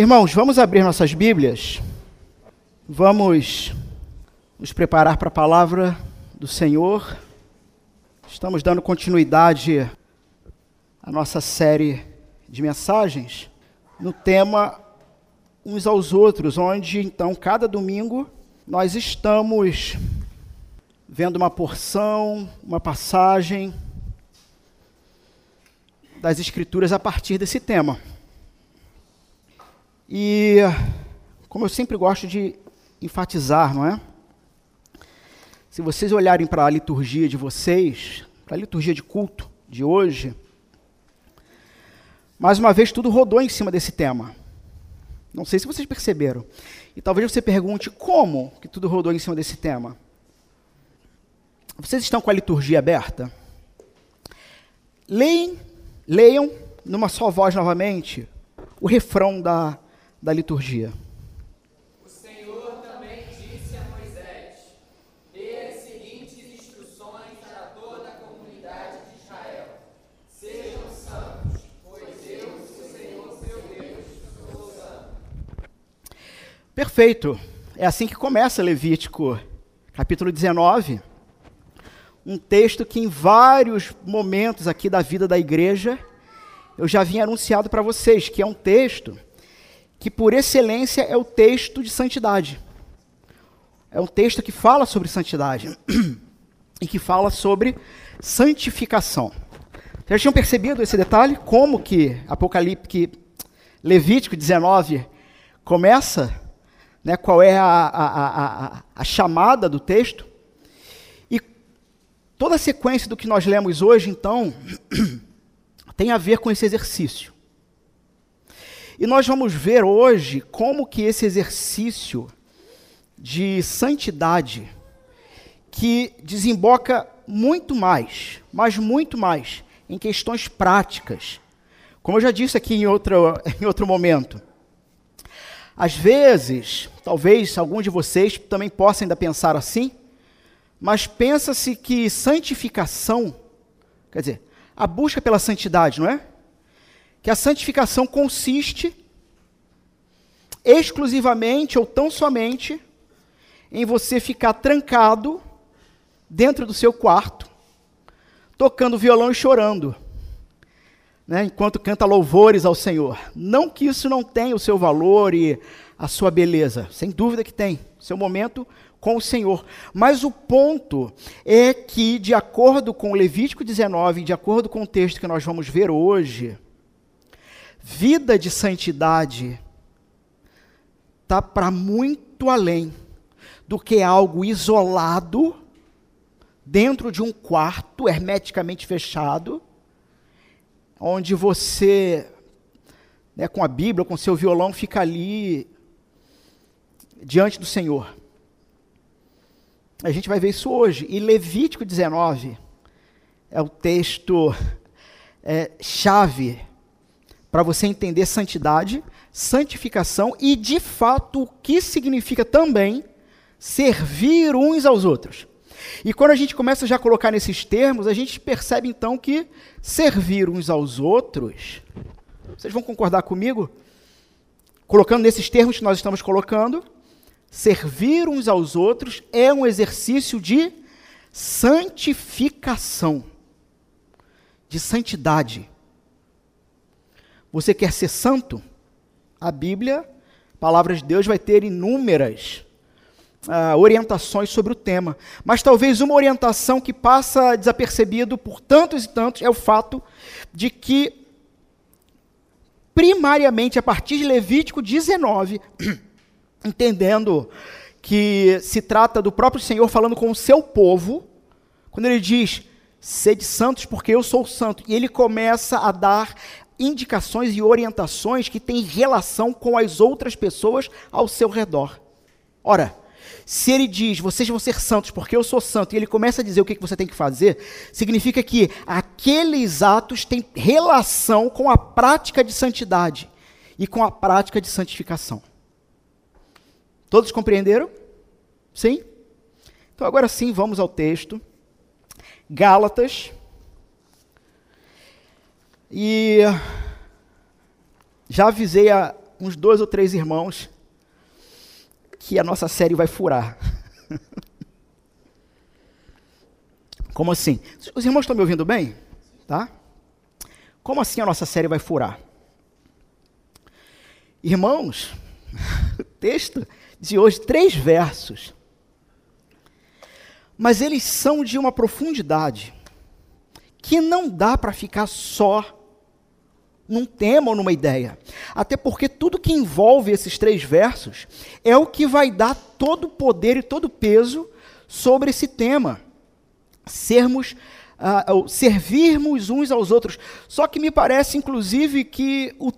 Irmãos, vamos abrir nossas Bíblias. Vamos nos preparar para a palavra do Senhor. Estamos dando continuidade à nossa série de mensagens no tema uns aos outros, onde então cada domingo nós estamos vendo uma porção, uma passagem das Escrituras a partir desse tema. E, como eu sempre gosto de enfatizar, não é? Se vocês olharem para a liturgia de vocês, para a liturgia de culto de hoje, mais uma vez tudo rodou em cima desse tema. Não sei se vocês perceberam. E talvez você pergunte como que tudo rodou em cima desse tema. Vocês estão com a liturgia aberta? Leem, leiam numa só voz novamente o refrão da da liturgia. O Senhor também disse a Moisés: Dê as seguintes instruções a toda a comunidade de Israel: Sejam santos, pois eu, o Senhor seu Deus, sou santo. Perfeito. É assim que começa Levítico, capítulo 19. Um texto que em vários momentos aqui da vida da igreja eu já vinha anunciado para vocês, que é um texto que por excelência é o texto de santidade. É um texto que fala sobre santidade e que fala sobre santificação. Vocês tinham percebido esse detalhe? Como que Apocalipse, Levítico 19 começa? Né, qual é a, a, a, a chamada do texto? E toda a sequência do que nós lemos hoje, então, tem a ver com esse exercício. E nós vamos ver hoje como que esse exercício de santidade que desemboca muito mais, mas muito mais em questões práticas. Como eu já disse aqui em outro, em outro momento. Às vezes, talvez alguns de vocês também possam ainda pensar assim, mas pensa-se que santificação, quer dizer, a busca pela santidade, não é? Que a santificação consiste exclusivamente ou tão somente em você ficar trancado dentro do seu quarto, tocando violão e chorando, né, enquanto canta louvores ao Senhor. Não que isso não tenha o seu valor e a sua beleza, sem dúvida que tem, seu momento com o Senhor. Mas o ponto é que, de acordo com Levítico 19, de acordo com o texto que nós vamos ver hoje, vida de santidade está para muito além do que algo isolado dentro de um quarto hermeticamente fechado, onde você, né, com a Bíblia, com seu violão, fica ali diante do Senhor. A gente vai ver isso hoje. E Levítico 19 é o texto é, chave para você entender santidade, santificação e, de fato, o que significa também servir uns aos outros. E quando a gente começa já a colocar nesses termos, a gente percebe então que servir uns aos outros, vocês vão concordar comigo? Colocando nesses termos que nós estamos colocando, servir uns aos outros é um exercício de santificação, de santidade. Você quer ser santo? A Bíblia, a palavra de Deus, vai ter inúmeras uh, orientações sobre o tema. Mas talvez uma orientação que passa desapercebido por tantos e tantos é o fato de que, primariamente, a partir de Levítico 19, entendendo que se trata do próprio Senhor falando com o seu povo, quando ele diz, sede santos porque eu sou santo, e ele começa a dar indicações e orientações que têm relação com as outras pessoas ao seu redor. Ora, se ele diz, vocês vão ser santos porque eu sou santo, e ele começa a dizer o que você tem que fazer, significa que aqueles atos têm relação com a prática de santidade e com a prática de santificação. Todos compreenderam? Sim? Então agora sim, vamos ao texto. Gálatas, e já avisei a, uns dois ou três irmãos que a nossa série vai furar. Como assim? Os irmãos estão me ouvindo bem? Tá? Como assim a nossa série vai furar? Irmãos, o texto de hoje, três versos. Mas eles são de uma profundidade que não dá para ficar só num tema ou numa ideia. Até porque tudo que envolve esses três versos é o que vai dar todo o poder e todo o peso sobre esse tema. Sermos, uh, servirmos uns aos outros. Só que me parece, inclusive, que o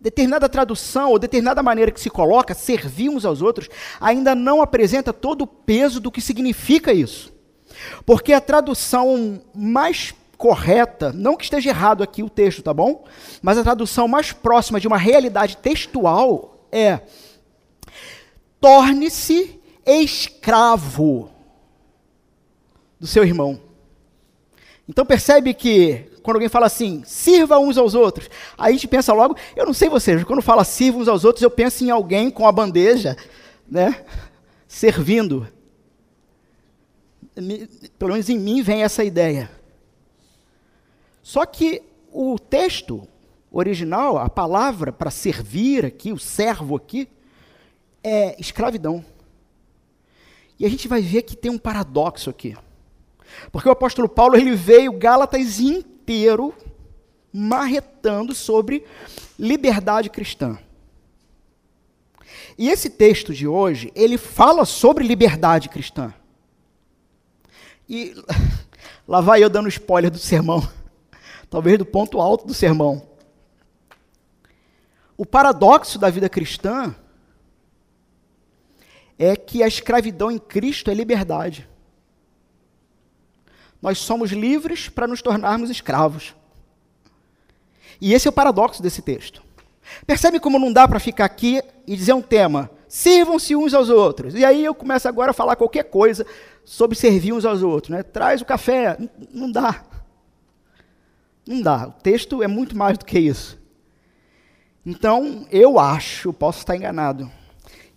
determinada tradução ou determinada maneira que se coloca, servir uns aos outros, ainda não apresenta todo o peso do que significa isso. Porque a tradução mais correta, não que esteja errado aqui o texto, tá bom? Mas a tradução mais próxima de uma realidade textual é: torne-se escravo do seu irmão. Então percebe que quando alguém fala assim, sirva uns aos outros, aí a gente pensa logo, eu não sei vocês, quando fala sirva uns aos outros, eu penso em alguém com a bandeja, né, servindo. Pelo menos em mim vem essa ideia. Só que o texto original, a palavra para servir aqui, o servo aqui, é escravidão. E a gente vai ver que tem um paradoxo aqui. Porque o apóstolo Paulo ele veio Gálatas inteiro marretando sobre liberdade cristã. E esse texto de hoje, ele fala sobre liberdade cristã. E lá vai eu dando spoiler do sermão, talvez do ponto alto do sermão. O paradoxo da vida cristã é que a escravidão em Cristo é liberdade. Nós somos livres para nos tornarmos escravos. E esse é o paradoxo desse texto. Percebe como não dá para ficar aqui e dizer um tema, sirvam-se uns aos outros. E aí eu começo agora a falar qualquer coisa sobre servir uns aos outros. Né? Traz o café. Não dá. Não dá. O texto é muito mais do que isso. Então, eu acho, posso estar enganado,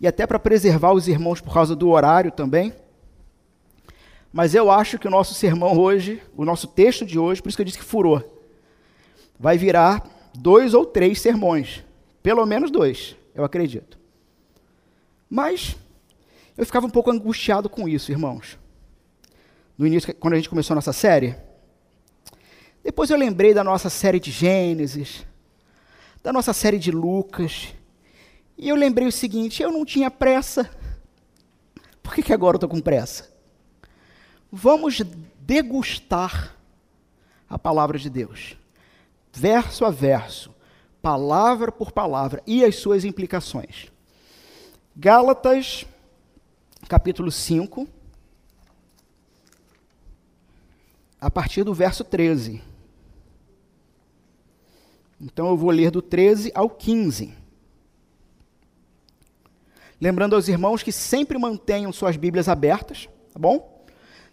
e até para preservar os irmãos por causa do horário também, mas eu acho que o nosso sermão hoje, o nosso texto de hoje, por isso que eu disse que furou, vai virar dois ou três sermões. Pelo menos dois, eu acredito. Mas eu ficava um pouco angustiado com isso, irmãos. No início, quando a gente começou a nossa série. Depois eu lembrei da nossa série de Gênesis, da nossa série de Lucas. E eu lembrei o seguinte: eu não tinha pressa. Por que, que agora eu estou com pressa? Vamos degustar a palavra de Deus, verso a verso, palavra por palavra e as suas implicações. Gálatas, capítulo 5, a partir do verso 13. Então eu vou ler do 13 ao 15. Lembrando aos irmãos que sempre mantenham suas Bíblias abertas, tá bom?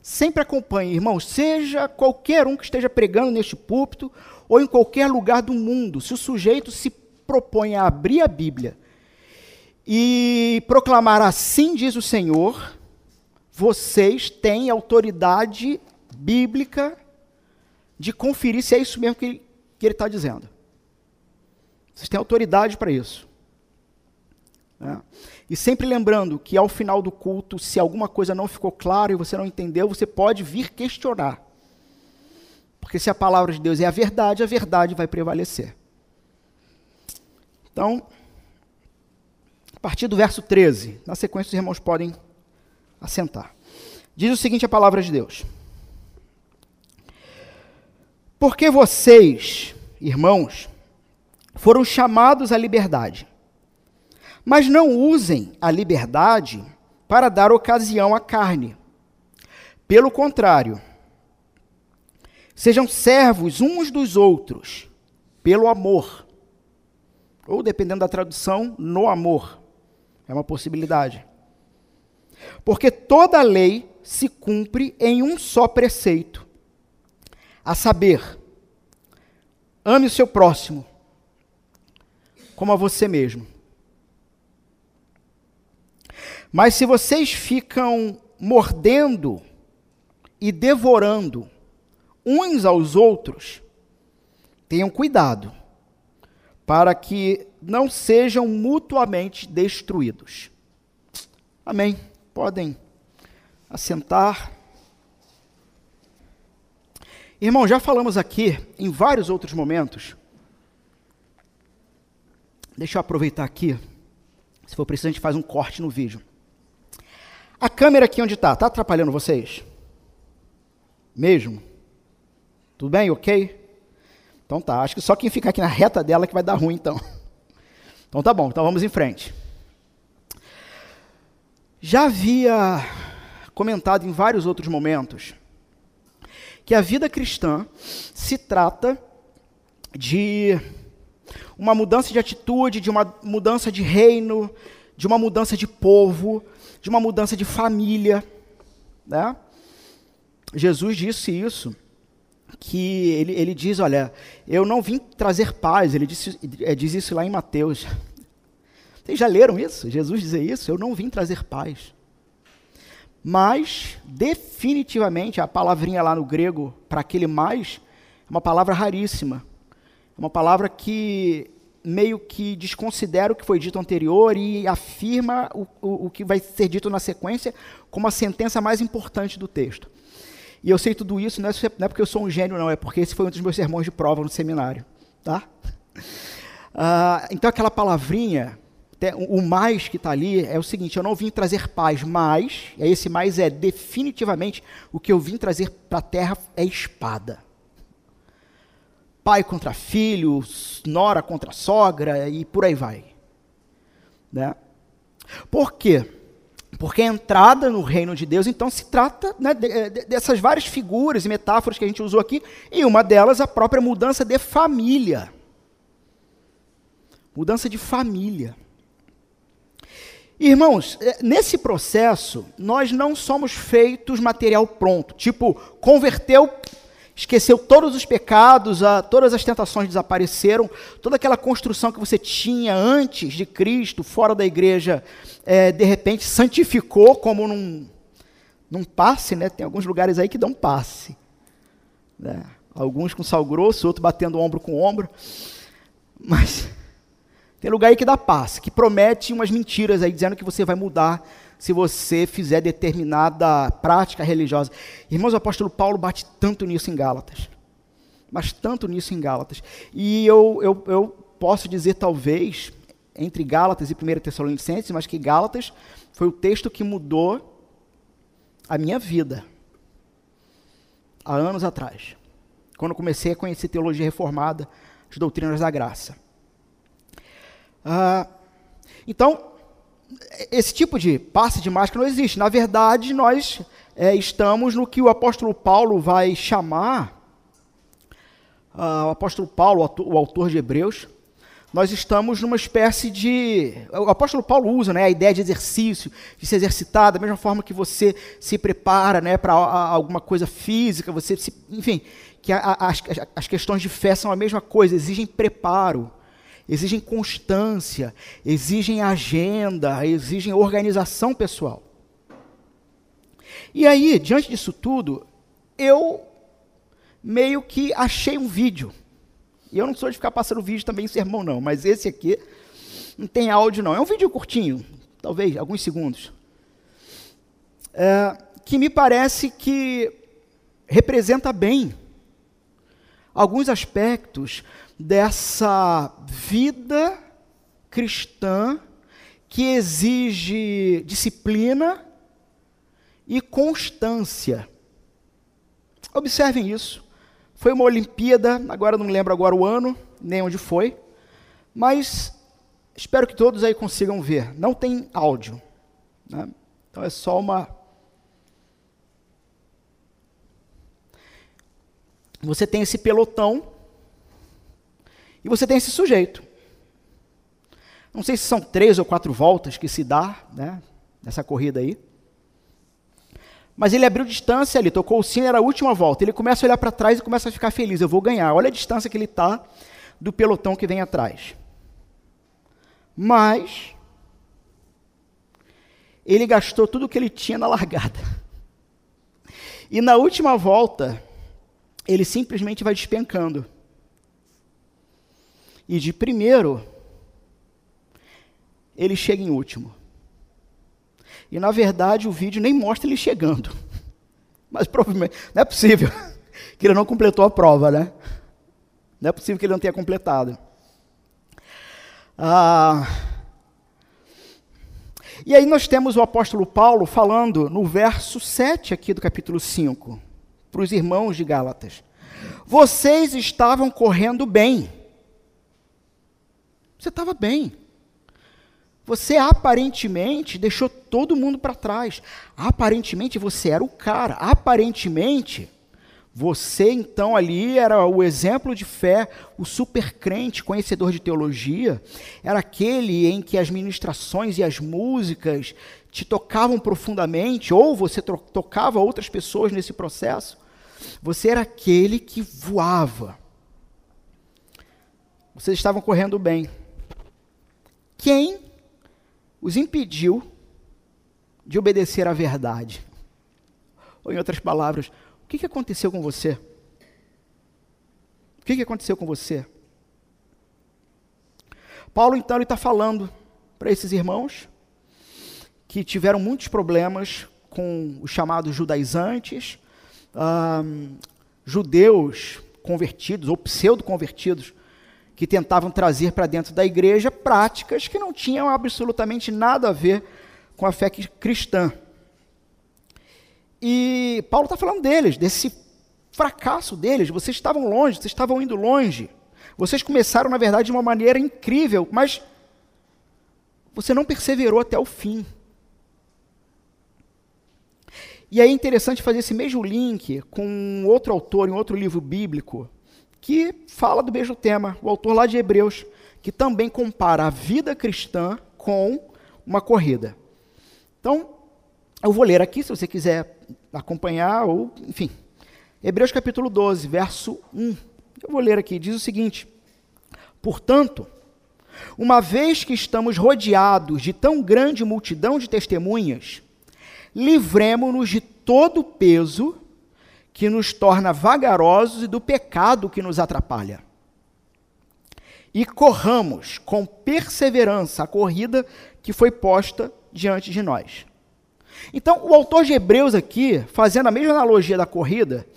Sempre acompanhe, irmãos, seja qualquer um que esteja pregando neste púlpito ou em qualquer lugar do mundo, se o sujeito se propõe a abrir a Bíblia e proclamar assim diz o Senhor, vocês têm autoridade bíblica de conferir se é isso mesmo que ele está dizendo. Vocês têm autoridade para isso. É. E sempre lembrando que ao final do culto, se alguma coisa não ficou clara e você não entendeu, você pode vir questionar. Porque se a palavra de Deus é a verdade, a verdade vai prevalecer. Então, a partir do verso 13, na sequência os irmãos podem assentar. Diz o seguinte a palavra de Deus: Porque vocês, irmãos, foram chamados à liberdade mas não usem a liberdade para dar ocasião à carne. Pelo contrário, sejam servos uns dos outros, pelo amor. Ou, dependendo da tradução, no amor. É uma possibilidade. Porque toda a lei se cumpre em um só preceito, a saber, ame o seu próximo como a você mesmo. Mas se vocês ficam mordendo e devorando uns aos outros, tenham cuidado, para que não sejam mutuamente destruídos. Amém. Podem assentar. Irmão, já falamos aqui em vários outros momentos. Deixa eu aproveitar aqui. Se for preciso, a gente faz um corte no vídeo. A câmera aqui onde está, está atrapalhando vocês? Mesmo? Tudo bem? Ok? Então tá. Acho que só quem ficar aqui na reta dela que vai dar ruim, então. Então tá bom. Então vamos em frente. Já havia comentado em vários outros momentos que a vida cristã se trata de uma mudança de atitude, de uma mudança de reino, de uma mudança de povo, de uma mudança de família. Né? Jesus disse isso, que ele, ele diz, olha, eu não vim trazer paz, ele disse, é, diz isso lá em Mateus. Vocês já leram isso? Jesus dizer isso? Eu não vim trazer paz. Mas, definitivamente, a palavrinha lá no grego, para aquele mais, é uma palavra raríssima. Uma palavra que meio que desconsidera o que foi dito anterior e afirma o, o, o que vai ser dito na sequência como a sentença mais importante do texto. E eu sei tudo isso não é, não é, porque eu sou um gênio, não, é porque esse foi um dos meus sermões de prova no seminário. Tá? Uh, então, aquela palavrinha, o mais que está ali, é o seguinte: eu não vim trazer paz, mas, e esse mais é definitivamente o que eu vim trazer para a terra é espada pai contra filho, nora contra sogra e por aí vai. Né? Por quê? Porque a entrada no reino de Deus, então, se trata né, de, dessas várias figuras e metáforas que a gente usou aqui, e uma delas a própria mudança de família. Mudança de família. Irmãos, é, nesse processo, nós não somos feitos material pronto. Tipo, converteu, esqueceu todos os pecados, todas as tentações desapareceram, toda aquela construção que você tinha antes de Cristo, fora da igreja, é, de repente santificou como num, num passe, né? Tem alguns lugares aí que dão passe. Né? Alguns com sal grosso, outro batendo ombro com ombro. Mas tem lugar aí que dá passe, que promete umas mentiras aí, dizendo que você vai mudar se você fizer determinada prática religiosa. Irmãos, o apóstolo Paulo bate tanto nisso em Gálatas. Mas tanto nisso em Gálatas. E eu, eu, eu posso dizer, talvez, entre Gálatas e 1 Tessalonicenses, mas que Gálatas foi o texto que mudou a minha vida. Há anos atrás. Quando comecei a conhecer teologia reformada, as doutrinas da graça. Ah, então, esse tipo de passe de máscara não existe. Na verdade, nós é, estamos no que o apóstolo Paulo vai chamar, uh, o apóstolo Paulo, o autor de Hebreus, nós estamos numa espécie de. O apóstolo Paulo usa né, a ideia de exercício, de se exercitar, da mesma forma que você se prepara né, para alguma coisa física, você se, enfim, que a, a, as, as questões de fé são a mesma coisa, exigem preparo exigem constância, exigem agenda, exigem organização pessoal. E aí, diante disso tudo, eu meio que achei um vídeo. E eu não sou de ficar passando vídeo também em sermão, não, mas esse aqui não tem áudio, não. É um vídeo curtinho, talvez, alguns segundos. É, que me parece que representa bem alguns aspectos dessa vida cristã que exige disciplina e constância. Observem isso. Foi uma Olimpíada, agora não lembro agora o ano, nem onde foi, mas espero que todos aí consigam ver. Não tem áudio. Né? Então é só uma. Você tem esse pelotão e você tem esse sujeito. Não sei se são três ou quatro voltas que se dá, né, nessa corrida aí. Mas ele abriu distância ali, tocou o sino, era a última volta. Ele começa a olhar para trás e começa a ficar feliz. Eu vou ganhar. Olha a distância que ele está do pelotão que vem atrás. Mas ele gastou tudo o que ele tinha na largada. E na última volta, ele simplesmente vai despencando. E de primeiro, ele chega em último. E na verdade o vídeo nem mostra ele chegando. Mas provavelmente, não é possível que ele não completou a prova, né? Não é possível que ele não tenha completado. Ah, e aí nós temos o apóstolo Paulo falando no verso 7 aqui do capítulo 5, para os irmãos de Gálatas. Vocês estavam correndo bem. Você estava bem. Você aparentemente deixou todo mundo para trás. Aparentemente você era o cara. Aparentemente você então ali era o exemplo de fé, o super crente, conhecedor de teologia, era aquele em que as ministrações e as músicas te tocavam profundamente, ou você tocava outras pessoas nesse processo. Você era aquele que voava. Vocês estavam correndo bem. Quem os impediu de obedecer à verdade? Ou, em outras palavras, que, que aconteceu com você? O que, que aconteceu com você? Paulo, então, ele está falando para esses irmãos que tiveram muitos problemas com os chamados judaizantes, judeus convertidos ou pseudo-convertidos, que tentavam trazer para dentro da igreja práticas que não tinham absolutamente nada a ver com a fé cristã. E Paulo está falando deles, desse fracasso deles. Vocês estavam longe, vocês estavam indo longe. Vocês começaram, na verdade, de uma maneira incrível, mas você não perseverou até o fim. E é interessante fazer esse mesmo link com outro autor em outro livro bíblico que fala do mesmo tema, o autor lá de Hebreus, que também compara a vida cristã com uma corrida. Então, eu vou ler aqui, se você quiser acompanhar, ou, enfim. Hebreus capítulo 12, verso 1. Eu vou ler aqui, diz o seguinte: Portanto, uma vez que estamos rodeados de tão grande multidão de testemunhas, livremo-nos de todo o peso que nos torna vagarosos e do pecado que nos atrapalha. E corramos com perseverança a corrida que foi posta diante de nós então, o autor de Hebreus aqui, fazendo a mesma analogia da corrida,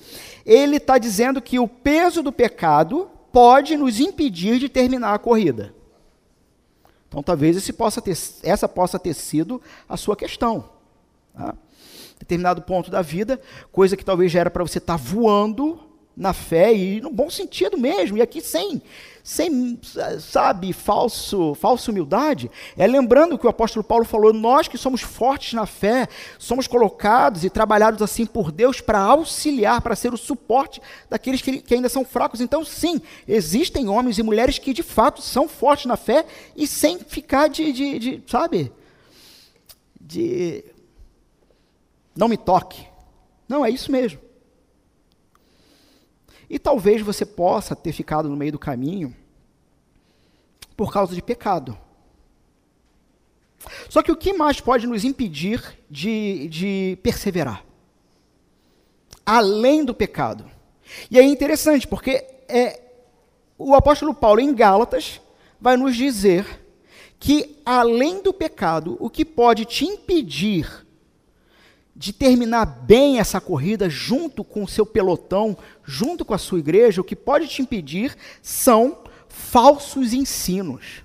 ele está dizendo que o peso do pecado pode nos impedir de terminar a corrida. Então, talvez possa ter, essa possa ter sido a sua questão. Tá? Determinado ponto da vida, coisa que talvez já era para você estar tá voando na fé e no bom sentido mesmo, e aqui sem sem, sabe, falso, falsa humildade, é lembrando que o apóstolo Paulo falou: nós que somos fortes na fé, somos colocados e trabalhados assim por Deus para auxiliar, para ser o suporte daqueles que, que ainda são fracos. Então, sim, existem homens e mulheres que de fato são fortes na fé e sem ficar de, de, de sabe, de não me toque. Não, é isso mesmo. E talvez você possa ter ficado no meio do caminho por causa de pecado. Só que o que mais pode nos impedir de, de perseverar? Além do pecado. E é interessante, porque é, o apóstolo Paulo, em Gálatas, vai nos dizer que, além do pecado, o que pode te impedir de terminar bem essa corrida junto com o seu pelotão, junto com a sua igreja, o que pode te impedir são falsos ensinos.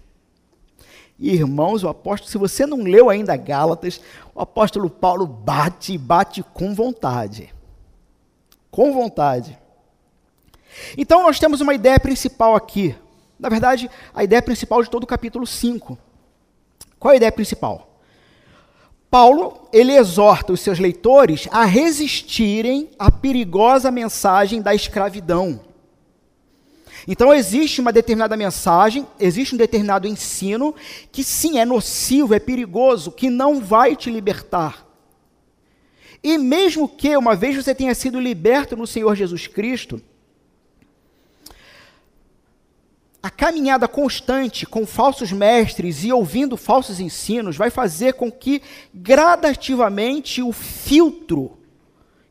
Irmãos, o apóstolo, se você não leu ainda Gálatas, o apóstolo Paulo bate e bate com vontade. Com vontade. Então nós temos uma ideia principal aqui. Na verdade, a ideia principal de todo o capítulo 5. Qual é a ideia principal? Paulo, ele exorta os seus leitores a resistirem à perigosa mensagem da escravidão. Então existe uma determinada mensagem, existe um determinado ensino que sim é nocivo, é perigoso, que não vai te libertar. E mesmo que uma vez você tenha sido liberto no Senhor Jesus Cristo, a caminhada constante com falsos mestres e ouvindo falsos ensinos vai fazer com que gradativamente o filtro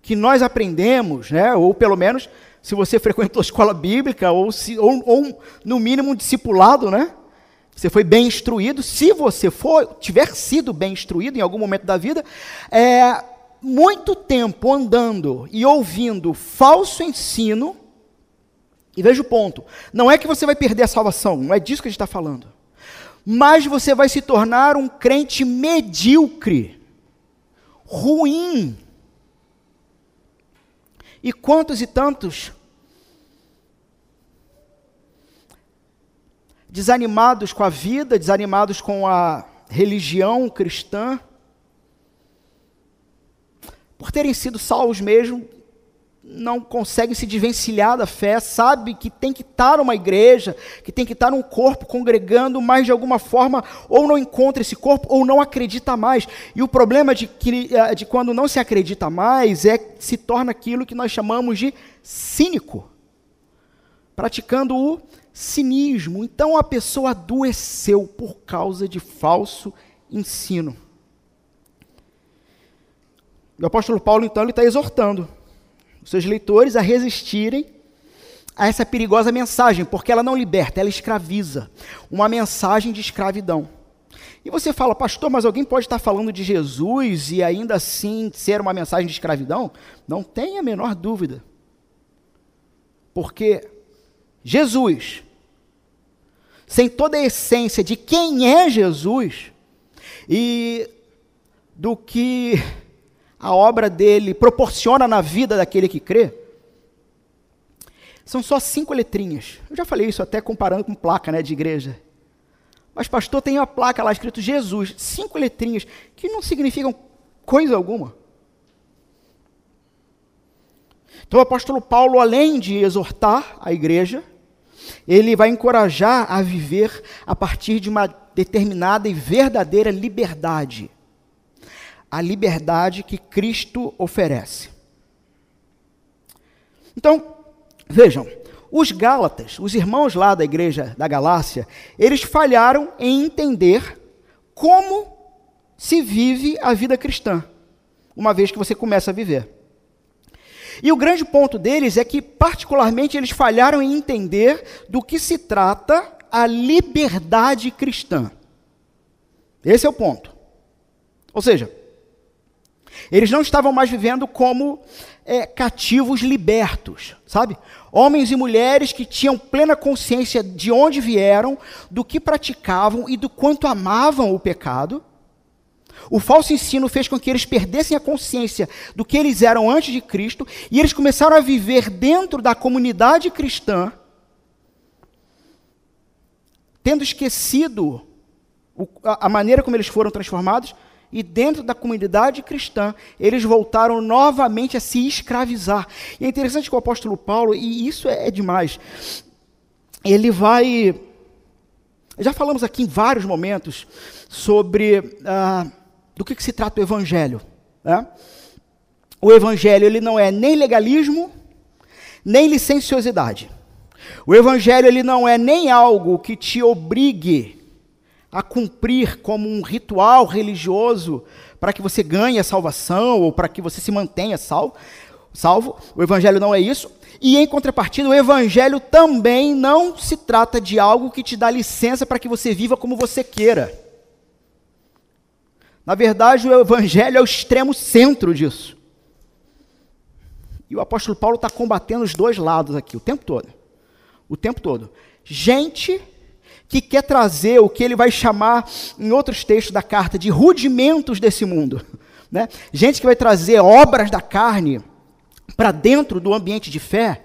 que nós aprendemos, né, ou pelo menos se você frequentou a escola bíblica ou, se, ou, ou no mínimo um discipulado, né, você foi bem instruído. Se você for tiver sido bem instruído em algum momento da vida, é, muito tempo andando e ouvindo falso ensino e veja o ponto: não é que você vai perder a salvação, não é disso que a gente está falando. Mas você vai se tornar um crente medíocre, ruim. E quantos e tantos desanimados com a vida, desanimados com a religião cristã, por terem sido salvos mesmo, não consegue se desvencilhar da fé, sabe que tem que estar numa igreja, que tem que estar num corpo congregando, mas de alguma forma ou não encontra esse corpo ou não acredita mais. E o problema de, que, eh, de quando não se acredita mais é que se torna aquilo que nós chamamos de cínico, praticando o cinismo. Então a pessoa adoeceu por causa de falso ensino. O apóstolo Paulo, então, ele está exortando seus leitores a resistirem a essa perigosa mensagem, porque ela não liberta, ela escraviza. Uma mensagem de escravidão. E você fala, pastor, mas alguém pode estar falando de Jesus e ainda assim ser uma mensagem de escravidão? Não tenha a menor dúvida. Porque Jesus, sem toda a essência de quem é Jesus e do que a obra dele proporciona na vida daquele que crê, são só cinco letrinhas. Eu já falei isso até comparando com placa né, de igreja. Mas, pastor, tem uma placa lá escrito Jesus, cinco letrinhas, que não significam coisa alguma. Então, o apóstolo Paulo, além de exortar a igreja, ele vai encorajar a viver a partir de uma determinada e verdadeira liberdade a liberdade que Cristo oferece. Então, vejam, os Gálatas, os irmãos lá da igreja da Galácia, eles falharam em entender como se vive a vida cristã, uma vez que você começa a viver. E o grande ponto deles é que, particularmente, eles falharam em entender do que se trata a liberdade cristã. Esse é o ponto. Ou seja, eles não estavam mais vivendo como é, cativos libertos, sabe? Homens e mulheres que tinham plena consciência de onde vieram, do que praticavam e do quanto amavam o pecado. O falso ensino fez com que eles perdessem a consciência do que eles eram antes de Cristo e eles começaram a viver dentro da comunidade cristã, tendo esquecido a maneira como eles foram transformados e dentro da comunidade cristã, eles voltaram novamente a se escravizar. E é interessante que o apóstolo Paulo, e isso é, é demais, ele vai. Já falamos aqui em vários momentos sobre ah, do que, que, se trata o evangelho. Né? O evangelho ele não é nem legalismo, nem licenciosidade. O evangelho ele não é nem algo que te obrigue a cumprir como um ritual religioso para que você ganhe a salvação ou para que você se mantenha salvo. salvo. O evangelho não é isso. E em contrapartida, o evangelho também não se trata de algo que te dá licença para que você viva como você queira. Na verdade, o evangelho é o extremo centro disso. E o apóstolo Paulo está combatendo os dois lados aqui, o tempo todo. O tempo todo. Gente que quer trazer o que ele vai chamar em outros textos da carta de rudimentos desse mundo. Né? Gente que vai trazer obras da carne para dentro do ambiente de fé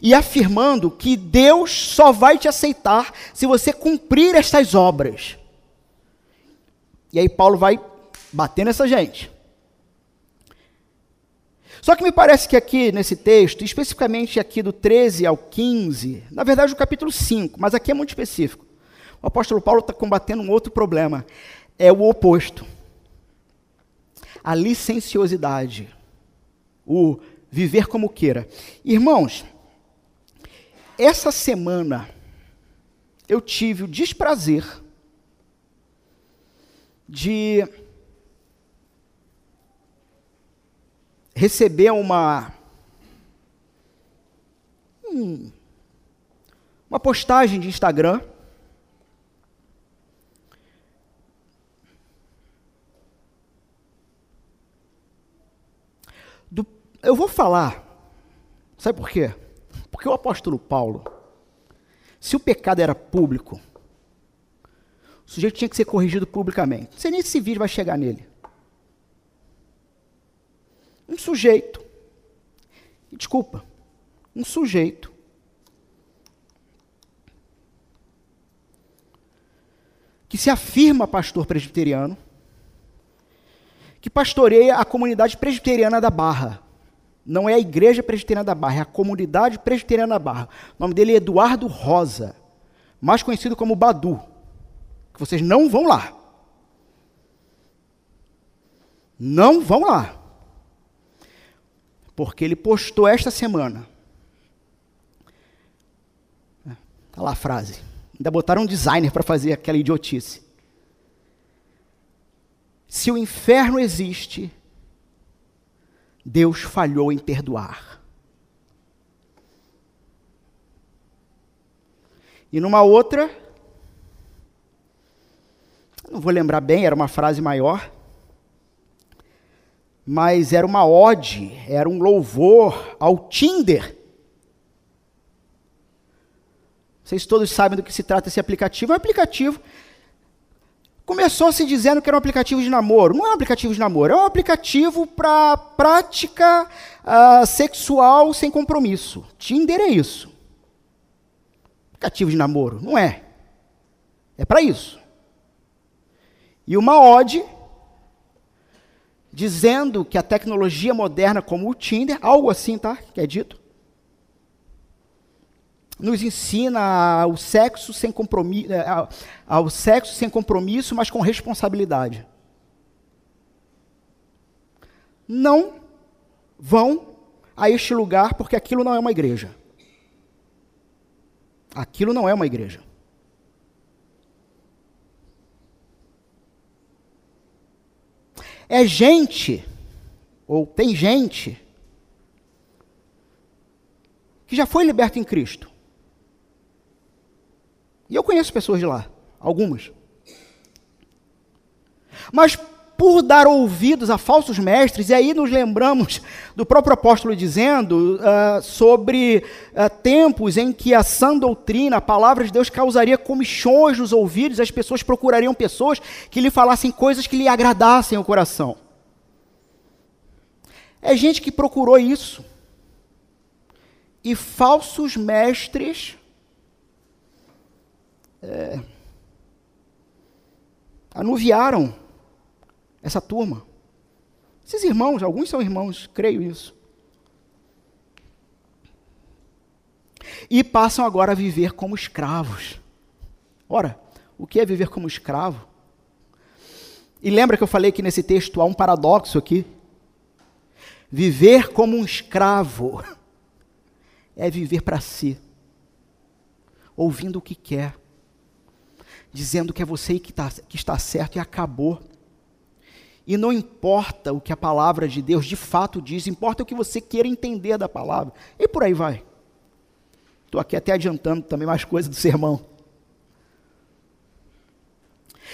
e afirmando que Deus só vai te aceitar se você cumprir estas obras. E aí Paulo vai bater nessa gente. Só que me parece que aqui nesse texto, especificamente aqui do 13 ao 15, na verdade o capítulo 5, mas aqui é muito específico. O apóstolo Paulo está combatendo um outro problema. É o oposto. A licenciosidade. O viver como queira. Irmãos, essa semana, eu tive o desprazer de receber uma uma postagem de Instagram do, eu vou falar, sabe por quê? Porque o apóstolo Paulo, se o pecado era público, o sujeito tinha que ser corrigido publicamente. Não sei nem se esse vídeo vai chegar nele. Um sujeito, desculpa, um sujeito que se afirma pastor presbiteriano, que pastoreia a comunidade presbiteriana da Barra. Não é a igreja presbiteriana da Barra, é a comunidade presbiteriana da Barra. O nome dele é Eduardo Rosa, mais conhecido como Badu. Vocês não vão lá. Não vão lá. Porque ele postou esta semana. Está lá a frase. Ainda botaram um designer para fazer aquela idiotice. Se o inferno existe, Deus falhou em perdoar. E numa outra, não vou lembrar bem, era uma frase maior, mas era uma ode, era um louvor ao Tinder. Vocês todos sabem do que se trata esse aplicativo. É um aplicativo. Começou se dizendo que era um aplicativo de namoro. Não é um aplicativo de namoro, é um aplicativo para prática uh, sexual sem compromisso. Tinder é isso. Aplicativo de namoro. Não é. É para isso. E uma ode dizendo que a tecnologia moderna como o Tinder, algo assim, tá? Que é dito, nos ensina ao sexo sem compromisso, é, ao sexo sem compromisso, mas com responsabilidade. Não vão a este lugar porque aquilo não é uma igreja. Aquilo não é uma igreja. É gente, ou tem gente, que já foi liberta em Cristo e eu conheço pessoas de lá, algumas. Mas por dar ouvidos a falsos mestres, e aí nos lembramos do próprio apóstolo dizendo uh, sobre uh, tempos em que a sã doutrina, a palavra de Deus, causaria comichões nos ouvidos, as pessoas procurariam pessoas que lhe falassem coisas que lhe agradassem o coração. É gente que procurou isso. E falsos mestres é, anuviaram essa turma. Esses irmãos, alguns são irmãos, creio isso. E passam agora a viver como escravos. Ora, o que é viver como escravo? E lembra que eu falei que nesse texto há um paradoxo aqui? Viver como um escravo é viver para si, ouvindo o que quer dizendo que é você que, tá, que está certo e acabou. E não importa o que a palavra de Deus de fato diz, importa o que você queira entender da palavra. E por aí vai. Estou aqui até adiantando também mais coisas do sermão.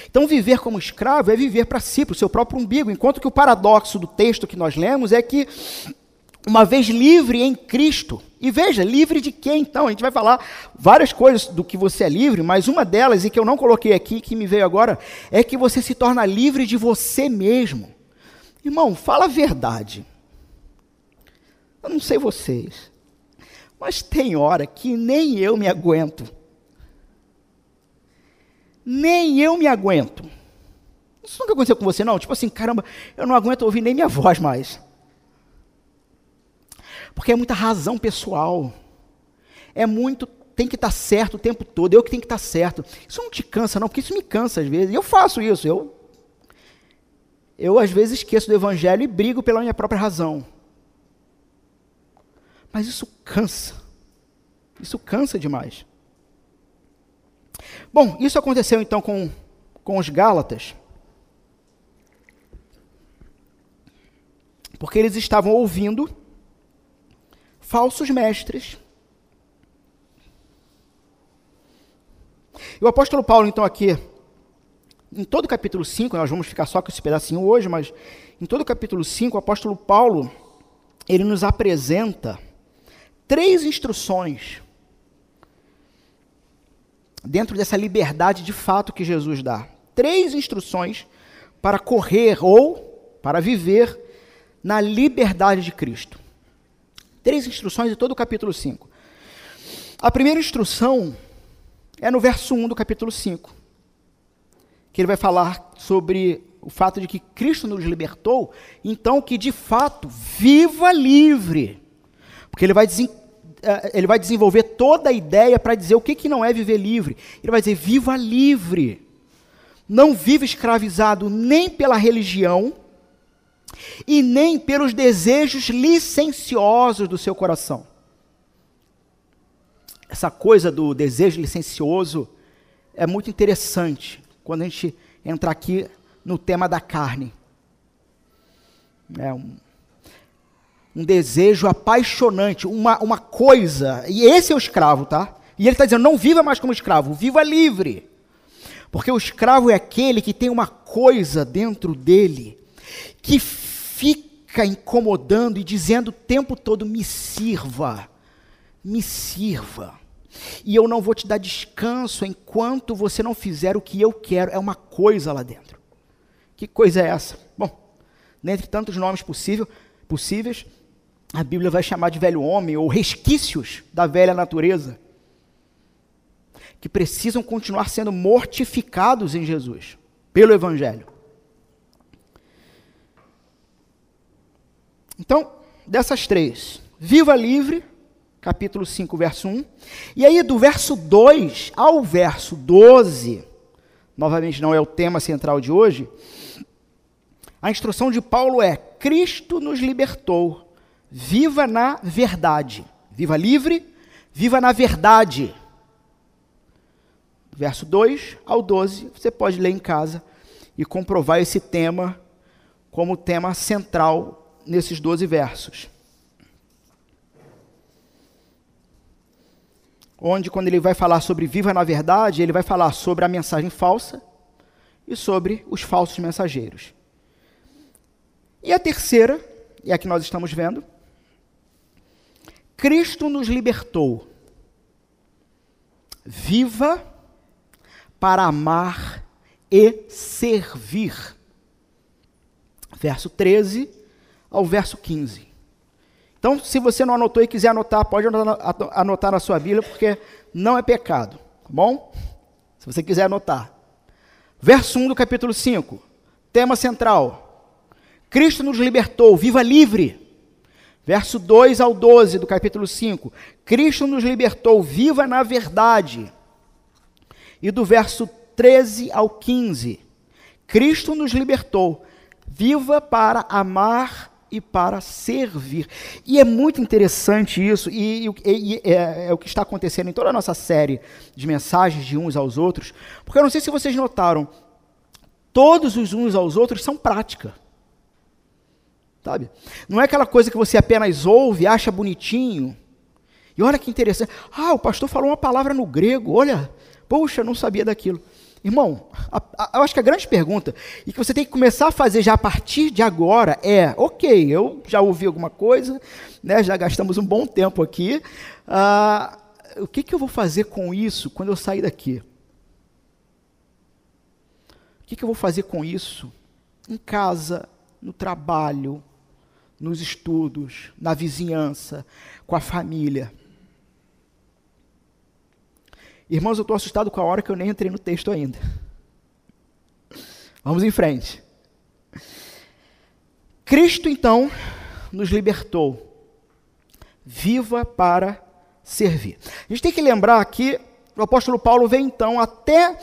Então, viver como escravo é viver para si, para o seu próprio umbigo, enquanto que o paradoxo do texto que nós lemos é que uma vez livre em Cristo. E veja, livre de quem então? A gente vai falar várias coisas do que você é livre, mas uma delas, e que eu não coloquei aqui, que me veio agora, é que você se torna livre de você mesmo. Irmão, fala a verdade. Eu não sei vocês, mas tem hora que nem eu me aguento. Nem eu me aguento. Isso nunca aconteceu com você, não? Tipo assim, caramba, eu não aguento ouvir nem minha voz mais. Porque é muita razão pessoal. É muito, tem que estar certo o tempo todo, eu que tenho que estar certo. Isso não te cansa, não, porque isso me cansa às vezes. Eu faço isso, eu. Eu às vezes esqueço do evangelho e brigo pela minha própria razão. Mas isso cansa. Isso cansa demais. Bom, isso aconteceu então com, com os Gálatas. Porque eles estavam ouvindo falsos mestres. E o apóstolo Paulo, então, aqui, em todo o capítulo 5, nós vamos ficar só com esse pedacinho hoje, mas em todo o capítulo 5, o apóstolo Paulo, ele nos apresenta três instruções dentro dessa liberdade de fato que Jesus dá. Três instruções para correr ou para viver na liberdade de Cristo. Três instruções em todo o capítulo 5. A primeira instrução é no verso 1 do capítulo 5, que ele vai falar sobre o fato de que Cristo nos libertou, então que de fato viva livre. Porque ele vai, eh, ele vai desenvolver toda a ideia para dizer o que, que não é viver livre. Ele vai dizer: viva livre. Não viva escravizado nem pela religião e nem pelos desejos licenciosos do seu coração. Essa coisa do desejo licencioso é muito interessante quando a gente entra aqui no tema da carne. É um, um desejo apaixonante, uma, uma coisa, e esse é o escravo, tá? E ele está dizendo: não viva mais como escravo, viva livre. Porque o escravo é aquele que tem uma coisa dentro dele que fica incomodando e dizendo o tempo todo: me sirva, me sirva. E eu não vou te dar descanso enquanto você não fizer o que eu quero. É uma coisa lá dentro. Que coisa é essa? Bom, dentre tantos nomes possível, possíveis, a Bíblia vai chamar de velho homem ou resquícios da velha natureza, que precisam continuar sendo mortificados em Jesus, pelo Evangelho. Então, dessas três, viva livre, capítulo 5, verso 1. E aí, do verso 2 ao verso 12, novamente não é o tema central de hoje, a instrução de Paulo é: Cristo nos libertou, viva na verdade. Viva livre, viva na verdade. Verso 2 ao 12, você pode ler em casa e comprovar esse tema como tema central nesses 12 versos. Onde, quando ele vai falar sobre viva na verdade, ele vai falar sobre a mensagem falsa e sobre os falsos mensageiros. E a terceira, e a que nós estamos vendo, Cristo nos libertou. Viva para amar e servir. Verso 13 ao verso 15. Então, se você não anotou e quiser anotar, pode anotar na sua Bíblia, porque não é pecado, tá bom? Se você quiser anotar. Verso 1 do capítulo 5, tema central. Cristo nos libertou, viva livre. Verso 2 ao 12 do capítulo 5, Cristo nos libertou, viva na verdade. E do verso 13 ao 15, Cristo nos libertou, viva para amar e para servir. E é muito interessante isso, e, e, e é, é, o que está acontecendo em toda a nossa série de mensagens de uns aos outros, porque eu não sei se vocês notaram, todos os uns aos outros são prática. Sabe? Não é aquela coisa que você apenas ouve, acha bonitinho. E olha que interessante. Ah, o pastor falou uma palavra no grego. Olha, poxa, não sabia daquilo. Irmão, eu acho que a grande pergunta, e que você tem que começar a fazer já a partir de agora, é: ok, eu já ouvi alguma coisa, né, já gastamos um bom tempo aqui, uh, o que, que eu vou fazer com isso quando eu sair daqui? O que, que eu vou fazer com isso em casa, no trabalho, nos estudos, na vizinhança, com a família? Irmãos, eu estou assustado com a hora que eu nem entrei no texto ainda. Vamos em frente. Cristo, então, nos libertou. Viva para servir. A gente tem que lembrar que o apóstolo Paulo vem, então, até